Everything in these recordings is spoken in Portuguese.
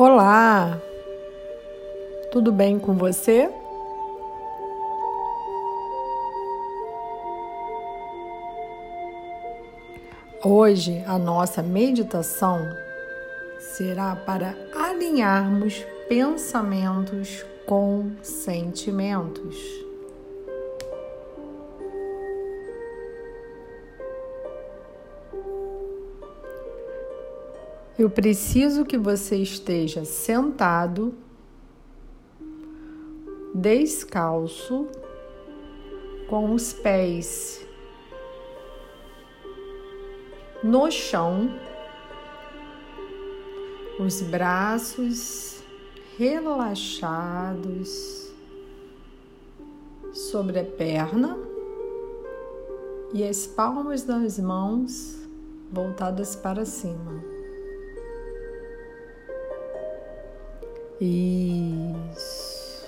Olá, tudo bem com você? Hoje a nossa meditação será para alinharmos pensamentos com sentimentos. Eu preciso que você esteja sentado, descalço, com os pés no chão, os braços relaxados sobre a perna e as palmas das mãos voltadas para cima. Isso.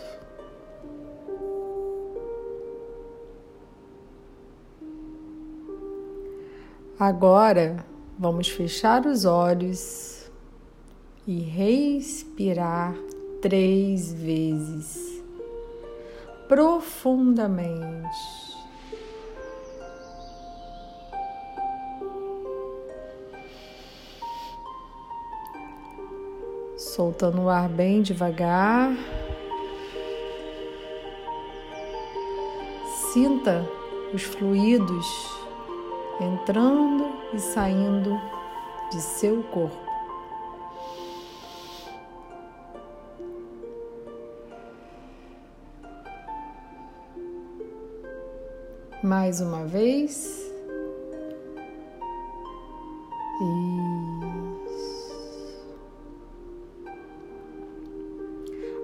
Agora vamos fechar os olhos e respirar três vezes profundamente. Soltando o ar bem devagar. Sinta os fluidos entrando e saindo de seu corpo. Mais uma vez.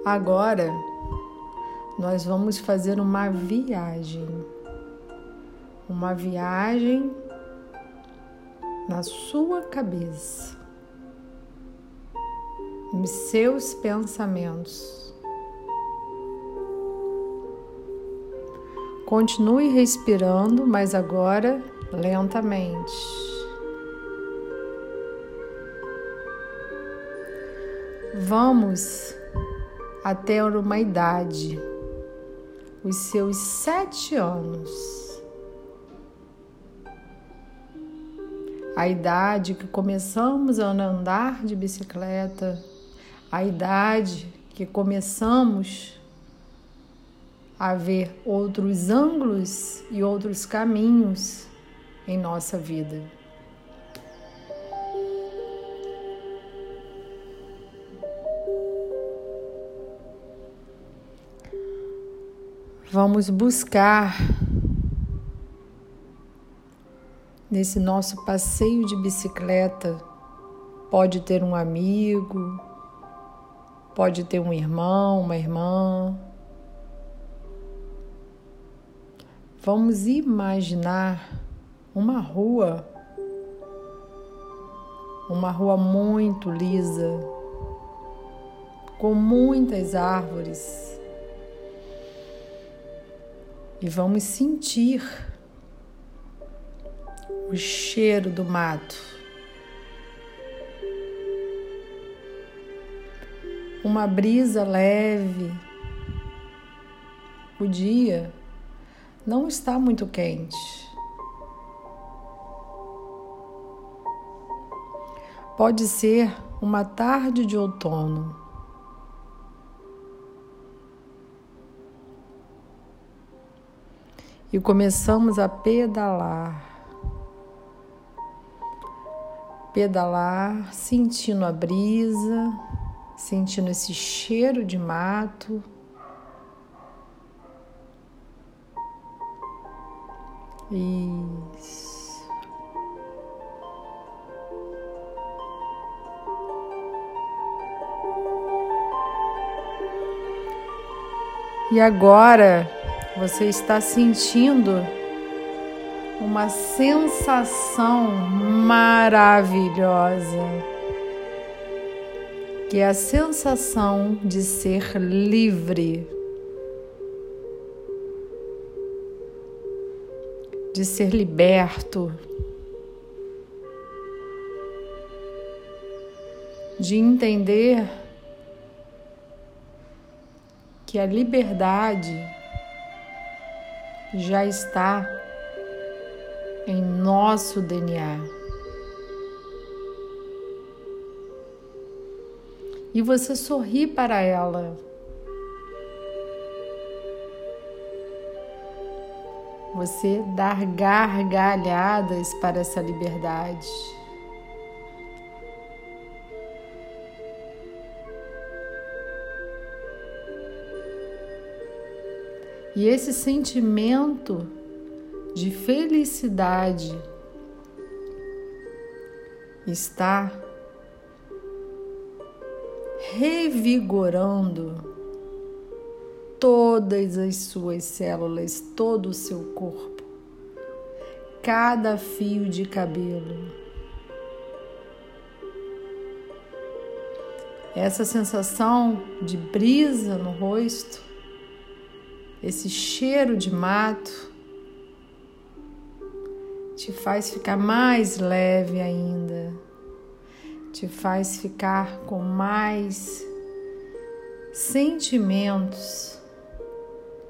Agora nós vamos fazer uma viagem. Uma viagem na sua cabeça, nos seus pensamentos. Continue respirando, mas agora lentamente. Vamos até uma idade, os seus sete anos. A idade que começamos a andar de bicicleta, a idade que começamos a ver outros ângulos e outros caminhos em nossa vida. Vamos buscar nesse nosso passeio de bicicleta. Pode ter um amigo, pode ter um irmão, uma irmã. Vamos imaginar uma rua, uma rua muito lisa, com muitas árvores e vamos sentir o cheiro do mato. Uma brisa leve. O dia não está muito quente. Pode ser uma tarde de outono. E começamos a pedalar. Pedalar, sentindo a brisa, sentindo esse cheiro de mato. Isso. E agora você está sentindo uma sensação maravilhosa, que é a sensação de ser livre, de ser liberto, de entender que a liberdade já está em nosso DNA. E você sorri para ela. Você dar gargalhadas para essa liberdade. E esse sentimento de felicidade está revigorando todas as suas células, todo o seu corpo, cada fio de cabelo. Essa sensação de brisa no rosto esse cheiro de mato te faz ficar mais leve ainda, te faz ficar com mais sentimentos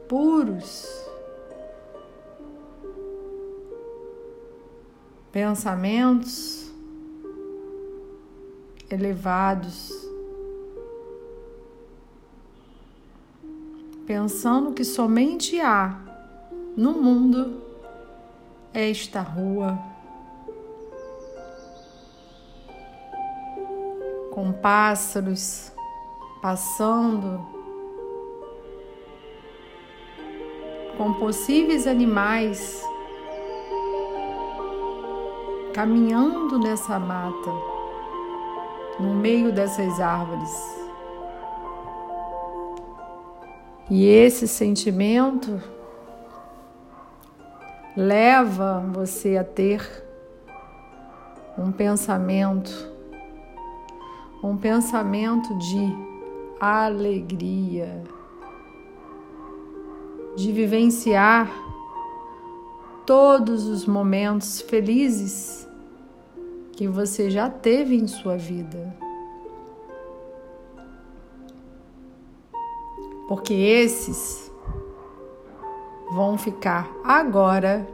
puros, pensamentos elevados. Pensando que somente há no mundo esta rua com pássaros passando, com possíveis animais caminhando nessa mata, no meio dessas árvores. E esse sentimento leva você a ter um pensamento, um pensamento de alegria, de vivenciar todos os momentos felizes que você já teve em sua vida. Porque esses vão ficar agora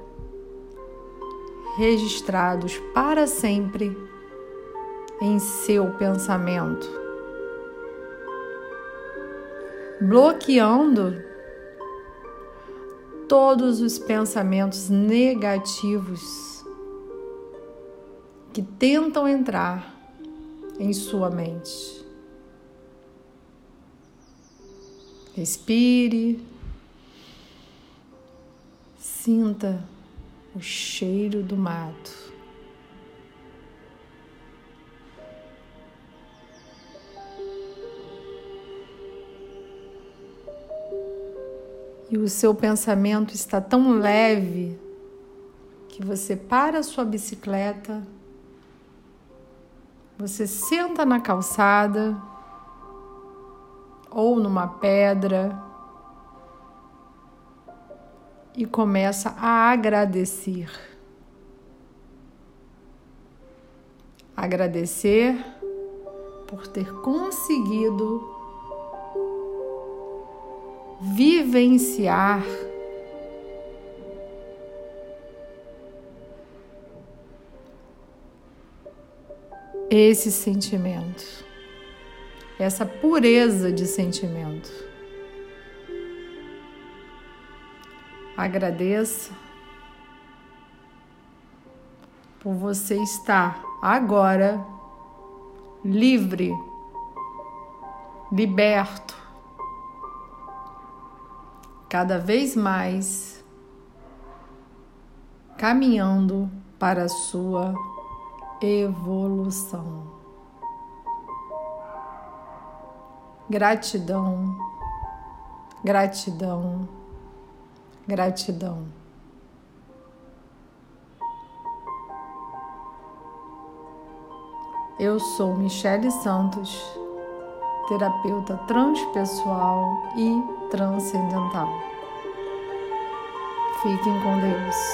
registrados para sempre em seu pensamento, bloqueando todos os pensamentos negativos que tentam entrar em sua mente. Respire. Sinta o cheiro do mato. E o seu pensamento está tão leve que você para a sua bicicleta, você senta na calçada ou numa pedra e começa a agradecer. Agradecer por ter conseguido vivenciar esse sentimento essa pureza de sentimento. Agradeça por você estar agora livre, liberto, cada vez mais caminhando para a sua evolução. Gratidão, gratidão, gratidão. Eu sou Michele Santos, terapeuta transpessoal e transcendental. Fiquem com Deus.